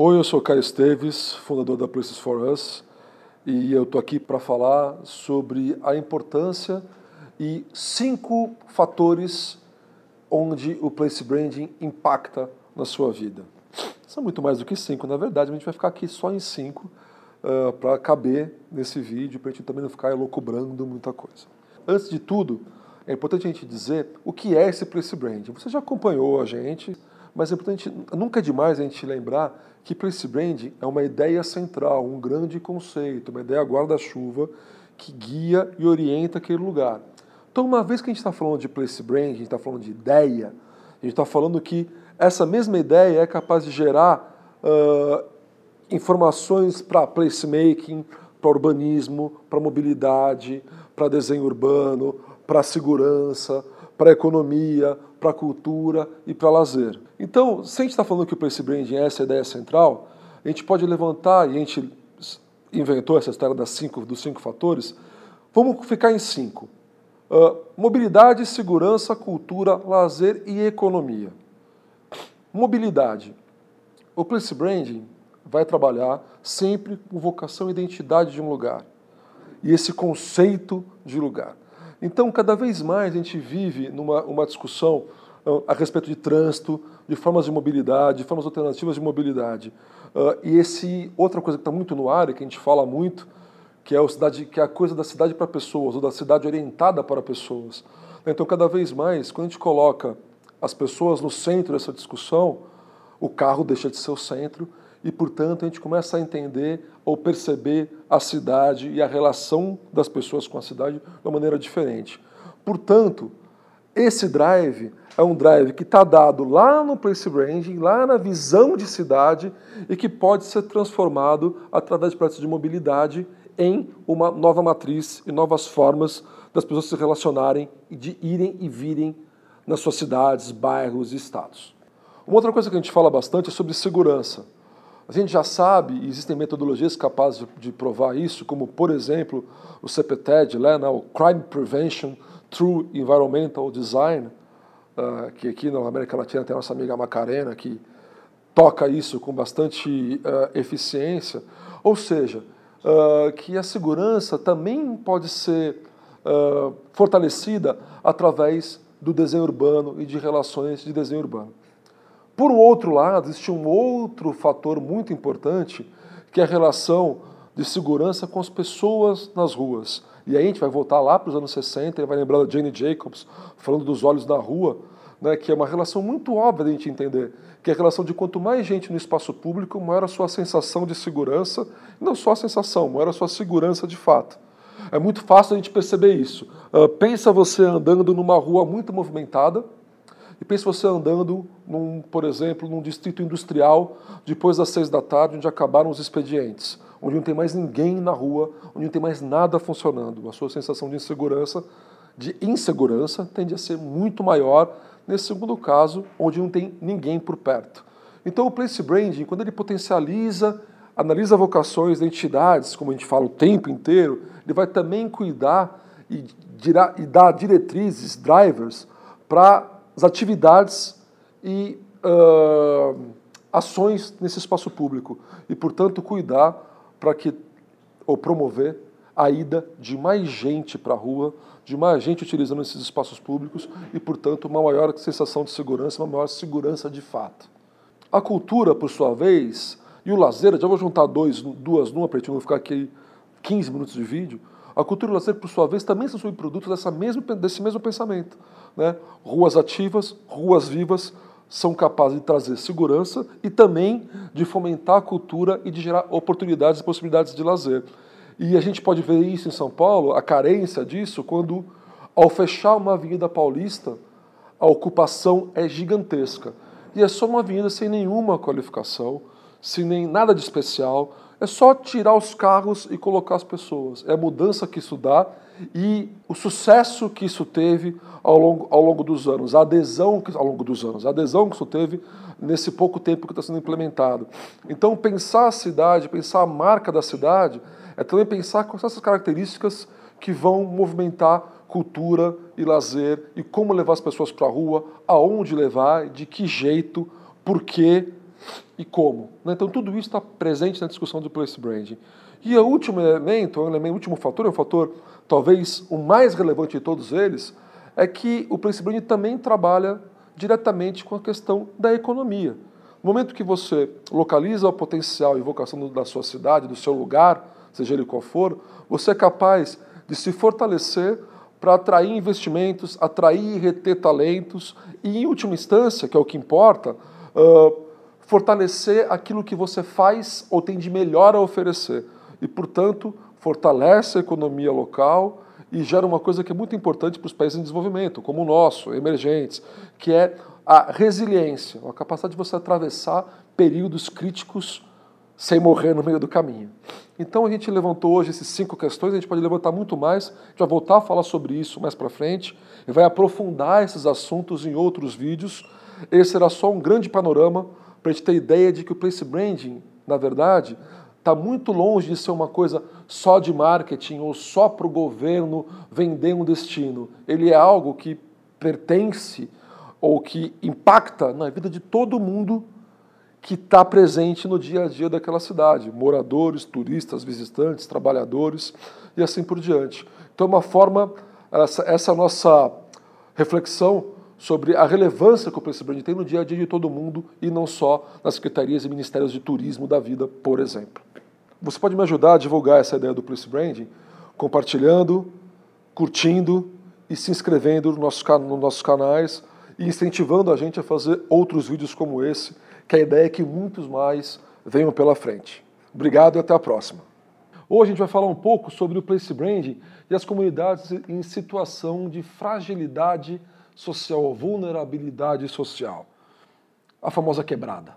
Oi, eu sou Caio Esteves, fundador da Places for Us, e eu estou aqui para falar sobre a importância e cinco fatores onde o place branding impacta na sua vida. São muito mais do que cinco, na verdade, a gente vai ficar aqui só em cinco uh, para caber nesse vídeo, para a gente também não ficar elocubrando muita coisa. Antes de tudo, é importante a gente dizer o que é esse place branding. Você já acompanhou a gente, mas é importante, nunca é demais a gente lembrar que place branding é uma ideia central, um grande conceito, uma ideia guarda-chuva que guia e orienta aquele lugar. Então, uma vez que a gente está falando de place branding, a gente está falando de ideia, a gente está falando que essa mesma ideia é capaz de gerar uh, informações para placemaking, para urbanismo, para mobilidade, para desenho urbano, para segurança, para economia, para cultura e para lazer. Então, se a gente está falando que o place branding é essa ideia central, a gente pode levantar, e a gente inventou essa história das cinco, dos cinco fatores, vamos ficar em cinco. Uh, mobilidade, segurança, cultura, lazer e economia. Mobilidade. O place branding vai trabalhar sempre com vocação e identidade de um lugar. E esse conceito de lugar. Então, cada vez mais a gente vive numa uma discussão uh, a respeito de trânsito, de formas de mobilidade, de formas alternativas de mobilidade. Uh, e esse outra coisa que está muito no ar, que a gente fala muito, que é, o cidade, que é a coisa da cidade para pessoas, ou da cidade orientada para pessoas. Então, cada vez mais, quando a gente coloca as pessoas no centro dessa discussão, o carro deixa de ser o centro e, portanto, a gente começa a entender ou perceber a cidade e a relação das pessoas com a cidade de uma maneira diferente. Portanto, esse drive é um drive que está dado lá no place branding, lá na visão de cidade e que pode ser transformado através de práticas de mobilidade em uma nova matriz e novas formas das pessoas se relacionarem e de irem e virem nas suas cidades, bairros e estados. Uma outra coisa que a gente fala bastante é sobre segurança. A gente já sabe, e existem metodologias capazes de provar isso, como, por exemplo, o CPTED, né, o Crime Prevention Through Environmental Design, uh, que aqui na América Latina tem a nossa amiga Macarena, que toca isso com bastante uh, eficiência. Ou seja, uh, que a segurança também pode ser fortalecida através do desenho urbano e de relações de desenho urbano. Por outro lado, existe um outro fator muito importante, que é a relação de segurança com as pessoas nas ruas. E aí a gente vai voltar lá para os anos 60 e vai lembrar da Jane Jacobs falando dos olhos da rua, né, que é uma relação muito óbvia de a gente entender, que é a relação de quanto mais gente no espaço público, maior a sua sensação de segurança, não só a sensação, maior a sua segurança de fato. É muito fácil a gente perceber isso. Uh, pensa você andando numa rua muito movimentada, e pense você andando, num, por exemplo, num distrito industrial, depois das seis da tarde, onde acabaram os expedientes, onde não tem mais ninguém na rua, onde não tem mais nada funcionando. A sua sensação de insegurança, de insegurança, tende a ser muito maior nesse segundo caso, onde não tem ninguém por perto. Então, o place branding, quando ele potencializa, analisa vocações, identidades, como a gente fala o tempo inteiro, ele vai também cuidar e, e dar diretrizes, drivers, para as atividades e uh, ações nesse espaço público e, portanto, cuidar para que ou promover a ida de mais gente para a rua, de mais gente utilizando esses espaços públicos e, portanto, uma maior sensação de segurança, uma maior segurança de fato. A cultura, por sua vez, e o lazer, já vou juntar dois, duas numa para a gente não ficar aqui 15 minutos de vídeo. A cultura e o lazer, por sua vez, também são subprodutos dessa mesmo, desse mesmo pensamento. Né? Ruas ativas, ruas vivas, são capazes de trazer segurança e também de fomentar a cultura e de gerar oportunidades e possibilidades de lazer. E a gente pode ver isso em São Paulo, a carência disso, quando, ao fechar uma avenida paulista, a ocupação é gigantesca. E é só uma avenida sem nenhuma qualificação, sem nem nada de especial, é só tirar os carros e colocar as pessoas. É a mudança que isso dá e o sucesso que isso teve ao longo, ao longo dos anos, a adesão que, ao longo dos anos, a adesão que isso teve nesse pouco tempo que está sendo implementado. Então, pensar a cidade, pensar a marca da cidade, é também pensar quais são essas características que vão movimentar cultura e lazer e como levar as pessoas para a rua, aonde levar, de que jeito, por quê e como. Né? Então tudo isso está presente na discussão do place branding. E o último elemento, o último fator, é o fator talvez o mais relevante de todos eles, é que o place branding também trabalha diretamente com a questão da economia. No momento que você localiza o potencial e vocação da sua cidade, do seu lugar, seja ele qual for, você é capaz de se fortalecer para atrair investimentos, atrair e reter talentos e, em última instância, que é o que importa, uh, fortalecer aquilo que você faz ou tem de melhor a oferecer. E, portanto, fortalece a economia local e gera uma coisa que é muito importante para os países em desenvolvimento, como o nosso, emergentes, que é a resiliência, a capacidade de você atravessar períodos críticos sem morrer no meio do caminho. Então a gente levantou hoje essas cinco questões, a gente pode levantar muito mais, a gente vai voltar a falar sobre isso mais para frente e vai aprofundar esses assuntos em outros vídeos. Esse era só um grande panorama para a gente ter ideia de que o place branding, na verdade, está muito longe de ser uma coisa só de marketing ou só para o governo vender um destino. Ele é algo que pertence ou que impacta na vida de todo mundo que está presente no dia a dia daquela cidade, moradores, turistas, visitantes, trabalhadores e assim por diante. Então, é uma forma, essa, essa nossa reflexão sobre a relevância que o Place Brand tem no dia a dia de todo mundo e não só nas secretarias e ministérios de turismo da vida, por exemplo. Você pode me ajudar a divulgar essa ideia do Place Branding compartilhando, curtindo e se inscrevendo nos nossos, nos nossos canais e incentivando a gente a fazer outros vídeos como esse que a ideia é que muitos mais venham pela frente. Obrigado e até a próxima. Hoje a gente vai falar um pouco sobre o place branding e as comunidades em situação de fragilidade social, vulnerabilidade social. A famosa quebrada.